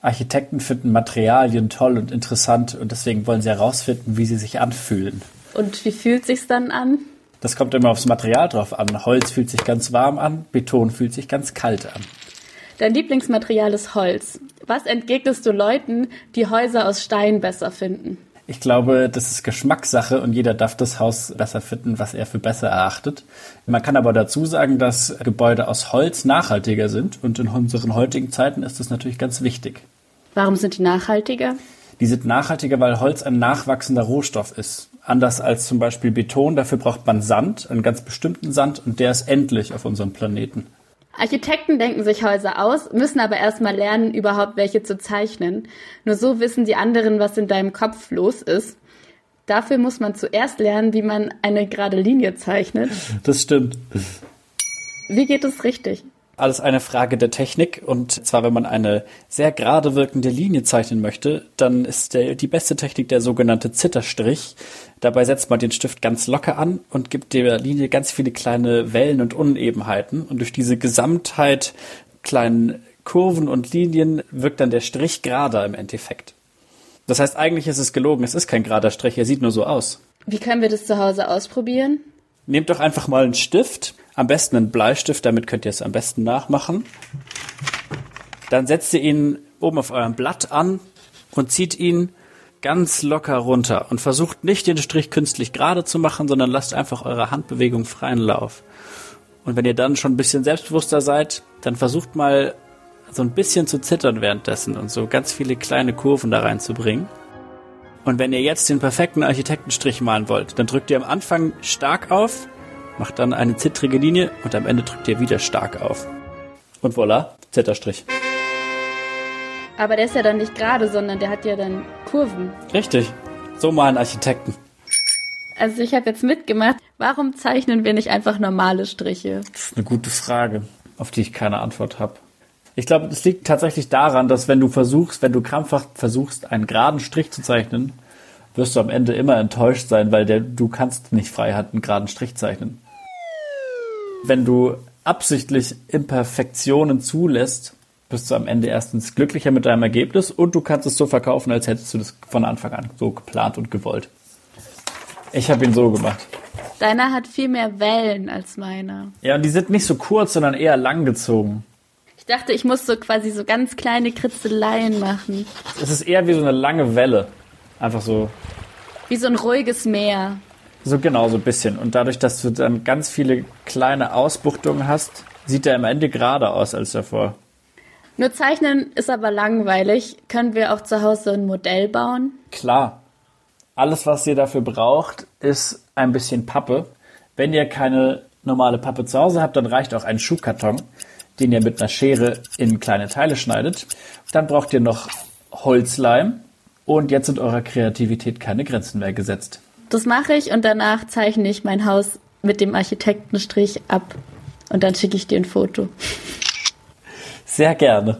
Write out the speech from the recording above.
Architekten finden Materialien toll und interessant und deswegen wollen sie herausfinden, wie sie sich anfühlen. Und wie fühlt sich's dann an? Das kommt immer aufs Material drauf an. Holz fühlt sich ganz warm an, Beton fühlt sich ganz kalt an. Dein Lieblingsmaterial ist Holz. Was entgegnest du Leuten, die Häuser aus Stein besser finden? Ich glaube, das ist Geschmackssache und jeder darf das Haus besser finden, was er für besser erachtet. Man kann aber dazu sagen, dass Gebäude aus Holz nachhaltiger sind und in unseren heutigen Zeiten ist das natürlich ganz wichtig. Warum sind die nachhaltiger? Die sind nachhaltiger, weil Holz ein nachwachsender Rohstoff ist. Anders als zum Beispiel Beton, dafür braucht man Sand, einen ganz bestimmten Sand und der ist endlich auf unserem Planeten. Architekten denken sich Häuser aus, müssen aber erstmal lernen, überhaupt welche zu zeichnen. Nur so wissen die anderen, was in deinem Kopf los ist. Dafür muss man zuerst lernen, wie man eine gerade Linie zeichnet. Das stimmt. Wie geht es richtig? Alles eine Frage der Technik. Und zwar, wenn man eine sehr gerade wirkende Linie zeichnen möchte, dann ist der, die beste Technik der sogenannte Zitterstrich. Dabei setzt man den Stift ganz locker an und gibt der Linie ganz viele kleine Wellen und Unebenheiten. Und durch diese Gesamtheit kleinen Kurven und Linien wirkt dann der Strich gerader im Endeffekt. Das heißt, eigentlich ist es gelogen. Es ist kein gerader Strich. Er sieht nur so aus. Wie können wir das zu Hause ausprobieren? Nehmt doch einfach mal einen Stift, am besten einen Bleistift, damit könnt ihr es am besten nachmachen. Dann setzt ihr ihn oben auf eurem Blatt an und zieht ihn ganz locker runter und versucht nicht den Strich künstlich gerade zu machen, sondern lasst einfach eure Handbewegung freien Lauf. Und wenn ihr dann schon ein bisschen selbstbewusster seid, dann versucht mal so ein bisschen zu zittern währenddessen und so ganz viele kleine Kurven da reinzubringen. Und wenn ihr jetzt den perfekten Architektenstrich malen wollt, dann drückt ihr am Anfang stark auf, macht dann eine zittrige Linie und am Ende drückt ihr wieder stark auf. Und voilà, Zitterstrich. Aber der ist ja dann nicht gerade, sondern der hat ja dann Kurven. Richtig. So malen Architekten. Also ich habe jetzt mitgemacht. Warum zeichnen wir nicht einfach normale Striche? Das ist eine gute Frage, auf die ich keine Antwort habe. Ich glaube, es liegt tatsächlich daran, dass wenn du versuchst, wenn du krampfhaft versuchst, einen geraden Strich zu zeichnen, wirst du am Ende immer enttäuscht sein, weil der, du kannst nicht freihand einen geraden Strich zeichnen. Wenn du absichtlich Imperfektionen zulässt, bist du am Ende erstens glücklicher mit deinem Ergebnis und du kannst es so verkaufen, als hättest du das von Anfang an so geplant und gewollt. Ich habe ihn so gemacht. Deiner hat viel mehr Wellen als meiner. Ja, und die sind nicht so kurz, sondern eher langgezogen. Ich dachte, ich muss so quasi so ganz kleine Kritzeleien machen. Es ist eher wie so eine lange Welle. Einfach so. Wie so ein ruhiges Meer. So genau, so ein bisschen. Und dadurch, dass du dann ganz viele kleine Ausbuchtungen hast, sieht er am Ende gerade aus als davor. Nur zeichnen ist aber langweilig. Können wir auch zu Hause ein Modell bauen? Klar. Alles, was ihr dafür braucht, ist ein bisschen Pappe. Wenn ihr keine normale Pappe zu Hause habt, dann reicht auch ein Schuhkarton, den ihr mit einer Schere in kleine Teile schneidet. Dann braucht ihr noch Holzleim und jetzt sind eurer Kreativität keine Grenzen mehr gesetzt. Das mache ich und danach zeichne ich mein Haus mit dem Architektenstrich ab und dann schicke ich dir ein Foto. Sehr gerne.